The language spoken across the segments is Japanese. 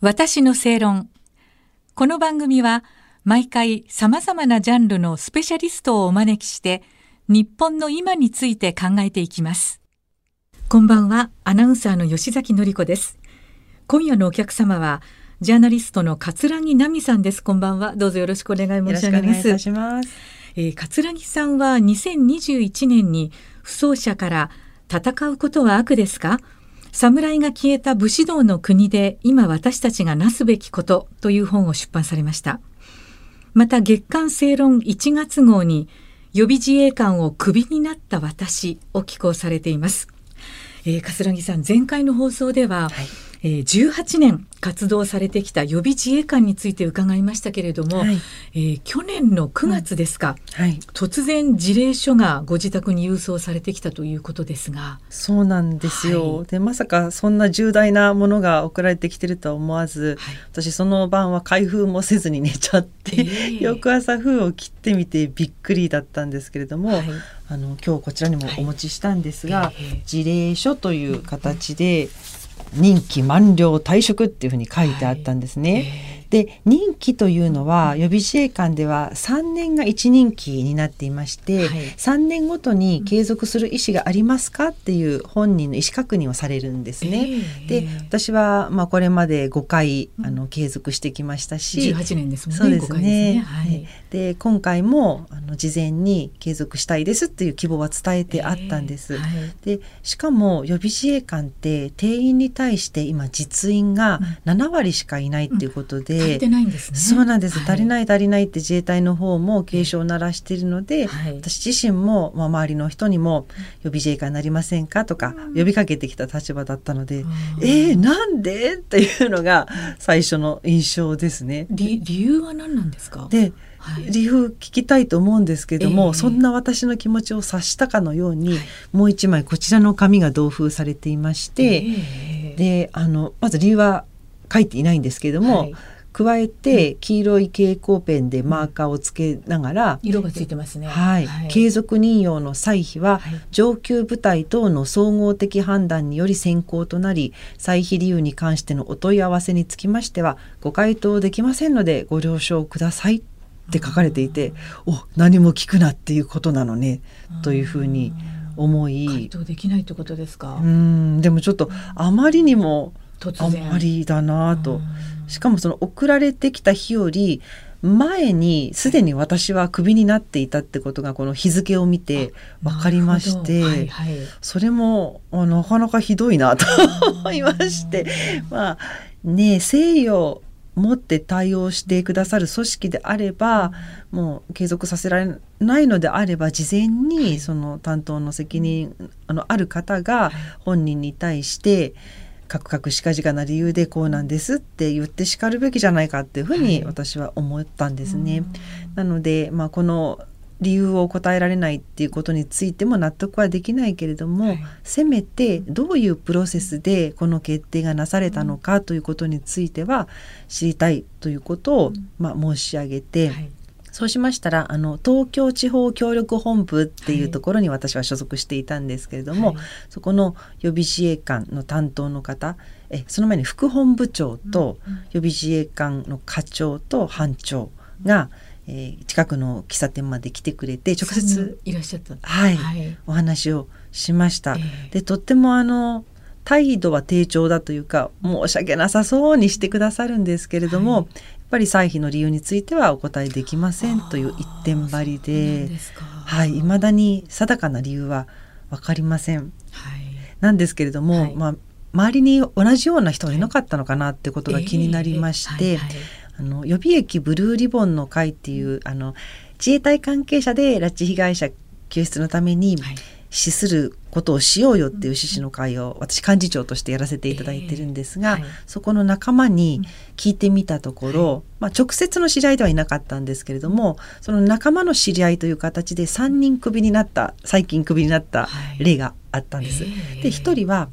私の正論。この番組は毎回様々なジャンルのスペシャリストをお招きして日本の今について考えていきます。こんばんは、アナウンサーの吉崎のり子です。今夜のお客様はジャーナリストの桂木奈美さんです。こんばんは。どうぞよろしくお願い申し上げます。しますえー、桂木さんは2021年に不走者から戦うことは悪ですか？侍が消えた武士道の国で今私たちがなすべきことという本を出版されました。また月刊正論1月号に予備自衛官をクビになった私を寄稿されています。えー、桂木さん前回の放送では、はいえー、18年活動されてきた予備自衛官について伺いましたけれども、はい、えー、去年の9月ですか、うん、はい、突然辞令書がご自宅に郵送されてきたということですが。そうなんですよ、はい、でまさかそんな重大なものが送られてきてるとは思わず、はい、私その晩は開封もせずに寝ちゃって、えー、翌朝封を切ってみてびっくりだったんですけれども、あの今日こちらにもお持ちしたんですが、えー、辞令書という形で、うん任期満了退職っていうふうに書いてあったんですね。はいで任期というのは予備自衛官では3年が1任期になっていまして、はい、3年ごとに継続する意思がありますかっていう本人の意思確認をされるんですね。えー、で私はまあこれまで5回あの継続してきましたし、18年ですもんね。そうですね。ねはい、で今回もあの事前に継続したいですっていう希望は伝えてあったんです。えーはい、でしかも予備自衛官って定員に対して今実員が7割しかいないっていうことで。うん足りてないんですね。そうなんです、はい、足りない足りないって自衛隊の方も警鐘を鳴らしているので、はい、私自身も、まあ、周りの人にも予備自衛官になりませんかとか呼びかけてきた立場だったので、うん、えー、なんで？っていうのが最初の印象ですね。理理由は何なんですか？ではい、理由聞きたいと思うんですけども、えー、そんな私の気持ちを察したかのように、はい、もう一枚こちらの紙が同封されていまして、えー、であのまず理由は書いていないんですけれども、はい加えて黄色い蛍光ペンでマーカーをつけながら、色がついてますね、はい、はい、継続任用の歳費は、上級部隊等の総合的判断により選考となり歳費理由に関してのお問い合わせにつきましてはご回答できませんのでご了承くださいって書かれていてお何も聞くなっていうことなのねというふうに思い。回答できないってことですか？うん。でもちょっとあまりにもあまりだなと。しかもその送られてきた日より前にすでに私はクビになっていたってことがこの日付を見て分かりまして、はいはい、それもなかなかひどいなと思いまして。まあね誠意を持って対応してくださる組織であればもう継続させられないのであれば事前にその担当の責任あのある方が本人に対して、はいカクカクしかじかな理由でこうなんですって言ってしかるべきじゃないかっていうふうに私は思ったんですね。はい、なので、まあ、この理由を答えられないっていうことについても納得はできないけれども、はい、せめてどういうプロセスでこの決定がなされたのかということについては知りたいということを、まあ、申し上げて、はいそうしましたらあの東京地方協力本部っていうところに私は所属していたんですけれども、はい、そこの予備自衛官の担当の方えその前に副本部長と予備自衛官の課長と班長が、えー、近くの喫茶店まで来てくれて直接いらっしゃった、はい、はい、お話をしました。えー、でとってもあの態度は低調だというか申し訳なさそうにしてくださるんですけれども、はい、ぱり歳費の理由についてはお答えできませんという一点張りではい未だに定かな理由は分かりません。はい、なんですけれども、はい、まあ周りに同じような人がいなかったのかなってことが気になりまして、あの予備役ブルーリボンの会っていうあの自衛隊関係者で拉致被害者救出のために、はい資することをしようよっていう趣旨の会を私幹事長としてやらせていただいてるんですが、えーはい、そこの仲間に聞いてみたところ、はい、まあ、直接の知り合いではいなかったんですけれどもその仲間の知り合いという形で3人クビになった最近クビになった例があったんです。はい、で1人は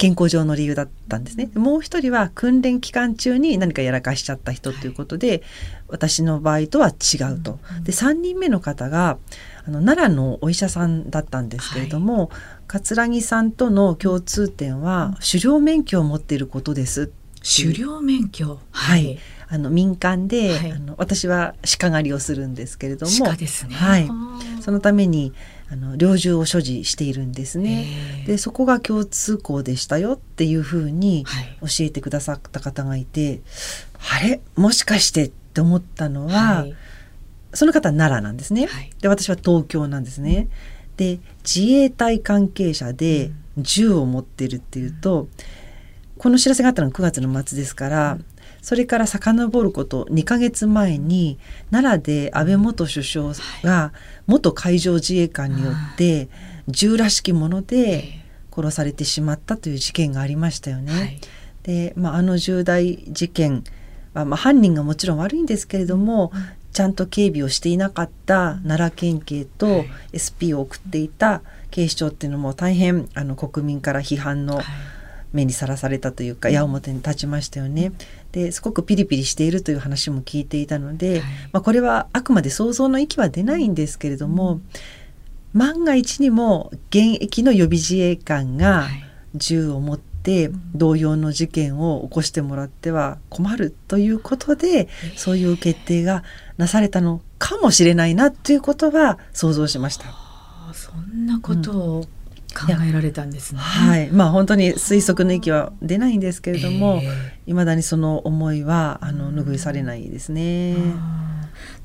健康上の理由だったんですね。もう一人は訓練期間中に何かやらかしちゃった人ということで、はい、私の場合とは違うと。で3人目の方があの奈良のお医者さんだったんですけれども、はい、桂木さんとの共通点は狩猟免許を持っていることです狩猟免許？はい、あの民間で、はい、あの私は鹿狩りをするんですけれども。鹿ですね、はい、そのためにあの猟銃を所持しているんですね。でそこが共通項でしたよっていうふうに教えてくださった方がいて、はい、あれ？もしかしてって思ったのは、はい、その方は奈良なんですね。で私は東京なんですね。で自衛隊関係者で銃を持ってるっていうと、うん、この知らせがあったのが9月の末ですから、うんそれから遡ること2ヶ月前に奈良で安倍元首相が元海上自衛官によって銃らしきもので殺されてしまったという事件がありましたよね。はい、で、まあ、あの重大事件は、まあ、犯人がもちろん悪いんですけれども、ちゃんと警備をしていなかった奈良県警と SP を送っていた警視庁っていうのも大変あの国民から批判の目にさらされたというか矢面に立ちましたよね。ですごくピリピリしているという話も聞いていたので、はい、まあ、これはあくまで想像の域は出ないんですけれども、うん、万が一にも現役の予備自衛官が銃を持って同様の事件を起こしてもらっては困るということで、そういう決定がなされたのかもしれないなということは想像しました。そんなことを、うん考えられたんですね。はい、まあ本当に推測の域は出ないんですけれども、い、ま、だにその思いはあの拭いされないですね。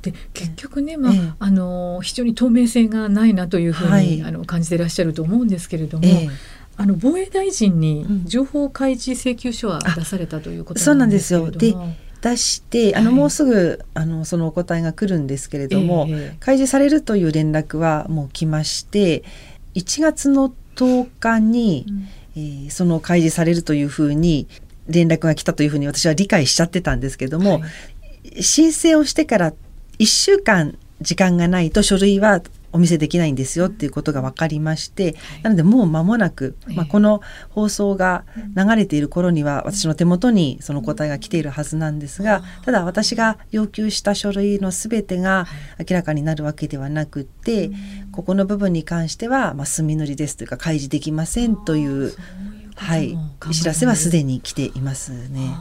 で結局ね、まあ、ええ、あの非常に透明性がないなというふうに、はい、あの感じていらっしゃると思うんですけれども。えあの防衛大臣に情報開示請求書は出されたということなんですけれども、うん、そうなんですよ。で出してあの、もうすぐあのそのお答えが来るんですけれども、開示されるという連絡はもう来まして1月の10日に、うん、えー、その開示されるというふうに連絡が来たというふうに私は理解しちゃってたんですけども、はい、申請をしてから1週間時間がないと書類はお見せできないんですよっていうことが分かりまして、なのでもう間もなく、まあ、この放送が流れている頃には私の手元にその答えが来ているはずなんですがただ私が要求した書類の全てが明らかになるわけではなくってここの部分に関しては、まあ、墨塗りですというか開示できませんというはい、知らせはすでに来ていますね。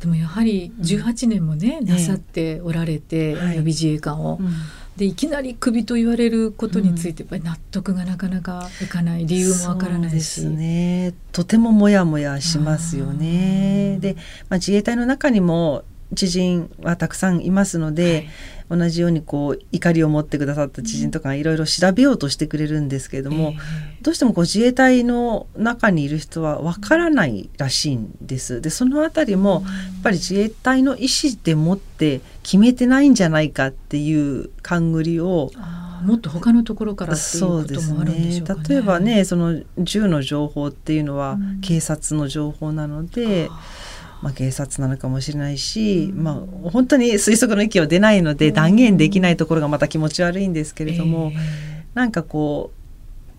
でもやはり18年もね、うん、なさっておられて、予備自衛官を。うんでいきなりクビと言われることについてやっぱり納得がなかなかいかない理由もわからないし、ね、とてもモヤモヤしますよね。で、まあ、自衛隊の中にも知人はたくさんいますので、はい、同じようにこう怒りを持ってくださった知人とかいろいろ調べようとしてくれるんですけれども、えー、どうしてもこう自衛隊の中にいる人はわからないらしいんです。でそのあたりもやっぱり自衛隊の意思でもって決めてないんじゃないかっていう勘繰りをもっと他のところからっていうこともあるんでしょうか、ね、例えばね。その銃の情報っていうのは警察の情報なので。うんまあ、警察なのかもしれないし、まあ、本当に推測の域は出ないので断言できないところがまた気持ち悪いんですけれども、えー、なんかこう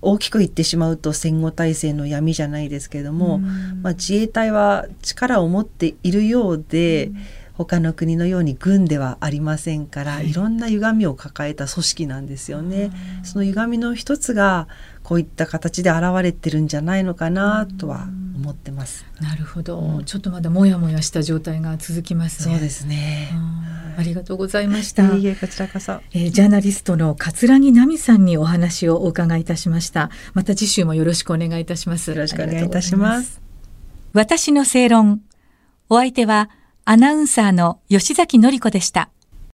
大きく言ってしまうと戦後体制の闇じゃないですけれども、まあ、自衛隊は力を持っているようで、他の国のように軍ではありませんから、はい、いろんな歪みを抱えた組織なんですよね。その歪みの一つがこういった形で現れてるんじゃないのかなとは思ってます。なるほど、うん、ちょっとまだもやもやした状態が続きますね。そうですね。ありがとうございました。いいえこちらこそ、えー、ジャーナリストの桂木奈美さんにお話をお伺いいたしました。また次週もよろしくお願いいたします。よろしくお願いいたします。私の正論。お相手はアナウンサーの吉崎紀子でした。